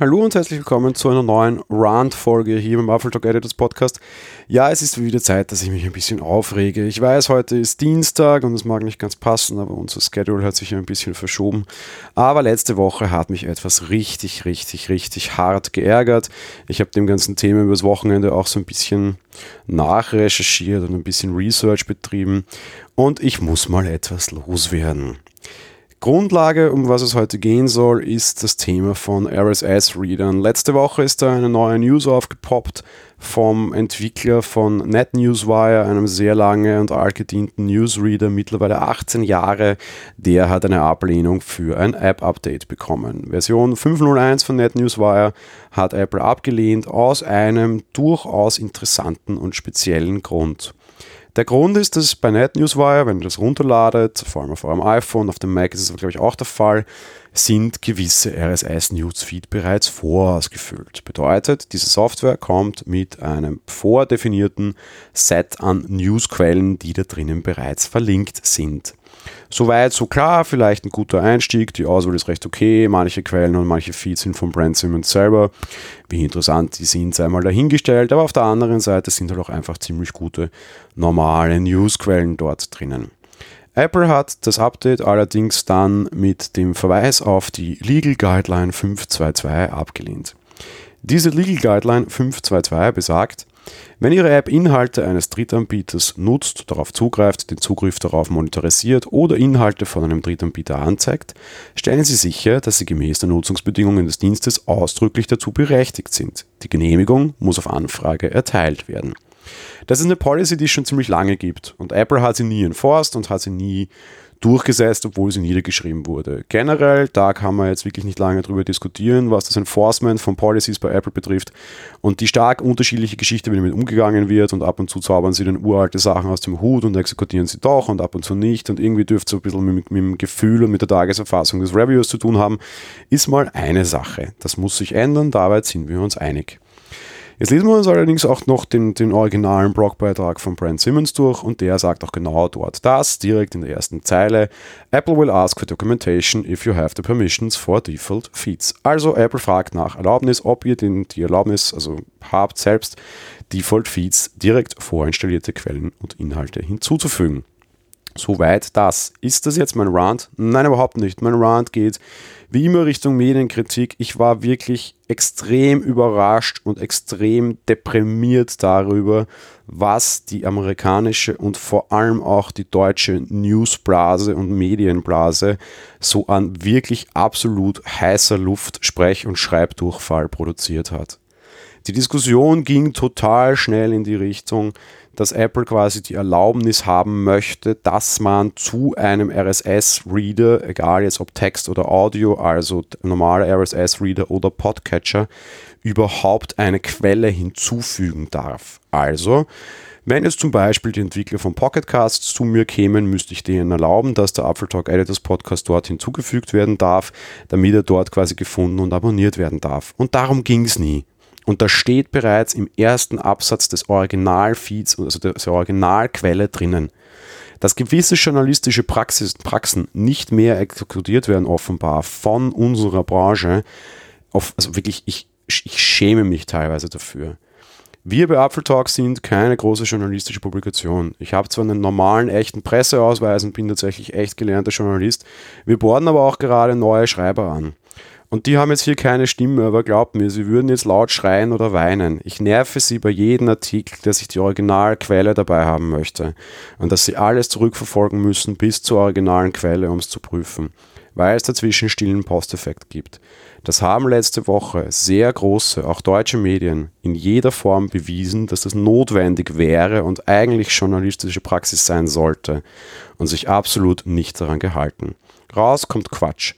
Hallo und herzlich willkommen zu einer neuen Rant-Folge hier beim Apple Talk Editors Podcast. Ja, es ist wieder Zeit, dass ich mich ein bisschen aufrege. Ich weiß, heute ist Dienstag und es mag nicht ganz passen, aber unser Schedule hat sich ein bisschen verschoben. Aber letzte Woche hat mich etwas richtig, richtig, richtig hart geärgert. Ich habe dem ganzen Thema übers Wochenende auch so ein bisschen nachrecherchiert und ein bisschen Research betrieben und ich muss mal etwas loswerden. Grundlage, um was es heute gehen soll, ist das Thema von RSS-Readern. Letzte Woche ist da eine neue News aufgepoppt vom Entwickler von NetNewsWire, einem sehr lange und altgedienten Newsreader, mittlerweile 18 Jahre. Der hat eine Ablehnung für ein App-Update bekommen. Version 5.01 von NetNewsWire hat Apple abgelehnt aus einem durchaus interessanten und speziellen Grund. Der Grund ist, dass bei NetNewsWire, wenn ihr das runterladet, vor allem auf eurem iPhone, auf dem Mac ist es glaube ich auch der Fall, sind gewisse RSS-Newsfeed bereits vorausgefüllt. Bedeutet, diese Software kommt mit einem vordefinierten Set an Newsquellen, die da drinnen bereits verlinkt sind. Soweit, so klar, vielleicht ein guter Einstieg. Die Auswahl ist recht okay. Manche Quellen und manche Feeds sind von Brand Simmons selber. Wie interessant die sind, sei mal dahingestellt. Aber auf der anderen Seite sind halt auch einfach ziemlich gute normale Newsquellen dort drinnen. Apple hat das Update allerdings dann mit dem Verweis auf die Legal Guideline 522 abgelehnt. Diese Legal Guideline 522 besagt, wenn Ihre App Inhalte eines Drittanbieters nutzt, darauf zugreift, den Zugriff darauf monetarisiert oder Inhalte von einem Drittanbieter anzeigt, stellen Sie sicher, dass Sie gemäß der Nutzungsbedingungen des Dienstes ausdrücklich dazu berechtigt sind. Die Genehmigung muss auf Anfrage erteilt werden. Das ist eine Policy, die es schon ziemlich lange gibt und Apple hat sie nie enforced und hat sie nie durchgesetzt, obwohl sie niedergeschrieben wurde. Generell, da kann man jetzt wirklich nicht lange drüber diskutieren, was das Enforcement von Policies bei Apple betrifft und die stark unterschiedliche Geschichte, wie damit umgegangen wird und ab und zu zaubern sie dann uralte Sachen aus dem Hut und exekutieren sie doch und ab und zu nicht und irgendwie dürfte es so ein bisschen mit, mit dem Gefühl und mit der Tageserfassung des Reviews zu tun haben, ist mal eine Sache. Das muss sich ändern, dabei sind wir uns einig. Jetzt lesen wir uns allerdings auch noch den, den originalen Blogbeitrag von Brent Simmons durch und der sagt auch genau dort das, direkt in der ersten Zeile. Apple will ask for documentation if you have the permissions for default feeds. Also Apple fragt nach Erlaubnis, ob ihr den, die Erlaubnis also habt, selbst Default Feeds direkt vorinstallierte Quellen und Inhalte hinzuzufügen. Soweit das. Ist das jetzt mein Rant? Nein, überhaupt nicht. Mein Rant geht wie immer Richtung Medienkritik. Ich war wirklich extrem überrascht und extrem deprimiert darüber, was die amerikanische und vor allem auch die deutsche Newsblase und Medienblase so an wirklich absolut heißer Luft, Sprech- und Schreibdurchfall produziert hat. Die Diskussion ging total schnell in die Richtung, dass Apple quasi die Erlaubnis haben möchte, dass man zu einem RSS-Reader, egal jetzt ob Text oder Audio, also normaler RSS-Reader oder Podcatcher, überhaupt eine Quelle hinzufügen darf. Also, wenn jetzt zum Beispiel die Entwickler von Pocketcasts zu mir kämen, müsste ich denen erlauben, dass der Apple Talk Editors Podcast dort hinzugefügt werden darf, damit er dort quasi gefunden und abonniert werden darf. Und darum ging es nie. Und da steht bereits im ersten Absatz des Originalfeeds, also der Originalquelle drinnen, dass gewisse journalistische Praxis, Praxen nicht mehr exekutiert werden, offenbar von unserer Branche. also wirklich, ich, ich schäme mich teilweise dafür. Wir bei Apple Talk sind keine große journalistische Publikation. Ich habe zwar einen normalen, echten Presseausweis und bin tatsächlich echt gelernter Journalist. Wir borden aber auch gerade neue Schreiber an. Und die haben jetzt hier keine Stimme, aber glaubt mir, sie würden jetzt laut schreien oder weinen. Ich nerve sie bei jedem Artikel, dass ich die Originalquelle dabei haben möchte. Und dass sie alles zurückverfolgen müssen bis zur originalen Quelle, um es zu prüfen. Weil es dazwischen stillen Posteffekt gibt. Das haben letzte Woche sehr große, auch deutsche Medien in jeder Form bewiesen, dass das notwendig wäre und eigentlich journalistische Praxis sein sollte und sich absolut nicht daran gehalten. Raus kommt Quatsch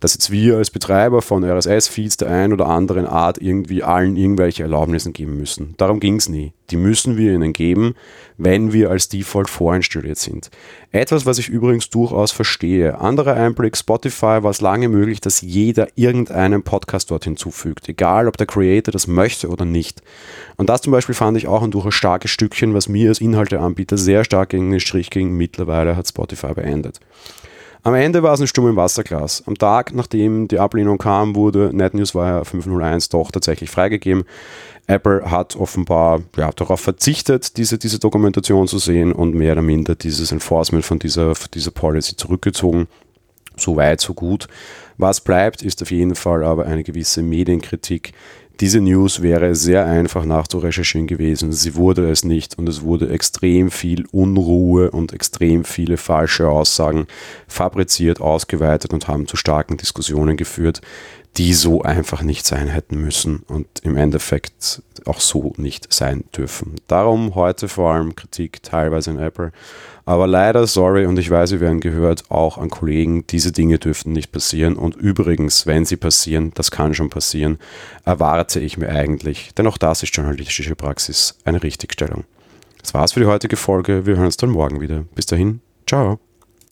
dass jetzt wir als Betreiber von RSS-Feeds der einen oder anderen Art irgendwie allen irgendwelche Erlaubnissen geben müssen. Darum ging es nie. Die müssen wir ihnen geben, wenn wir als Default vorinstalliert sind. Etwas, was ich übrigens durchaus verstehe. Anderer Einblick, Spotify war es lange möglich, dass jeder irgendeinen Podcast dort hinzufügt, egal ob der Creator das möchte oder nicht. Und das zum Beispiel fand ich auch ein durchaus starkes Stückchen, was mir als Inhalteanbieter sehr stark gegen den Strich ging. Mittlerweile hat Spotify beendet. Am Ende war es ein Sturm im Wasserglas. Am Tag, nachdem die Ablehnung kam, wurde NetNews Wire 501 doch tatsächlich freigegeben. Apple hat offenbar ja, darauf verzichtet, diese, diese Dokumentation zu sehen und mehr oder minder dieses Enforcement von dieser, von dieser Policy zurückgezogen. So weit, so gut. Was bleibt, ist auf jeden Fall aber eine gewisse Medienkritik. Diese News wäre sehr einfach nachzurecherchieren gewesen. Sie wurde es nicht und es wurde extrem viel Unruhe und extrem viele falsche Aussagen fabriziert, ausgeweitet und haben zu starken Diskussionen geführt, die so einfach nicht sein hätten müssen und im Endeffekt auch so nicht sein dürfen. Darum heute vor allem Kritik teilweise in Apple. Aber leider, sorry, und ich weiß, Sie werden gehört, auch an Kollegen, diese Dinge dürften nicht passieren. Und übrigens, wenn sie passieren, das kann schon passieren, erwarte ich mir eigentlich, denn auch das ist journalistische Praxis, eine Richtigstellung. Das war's für die heutige Folge. Wir hören uns dann morgen wieder. Bis dahin, ciao.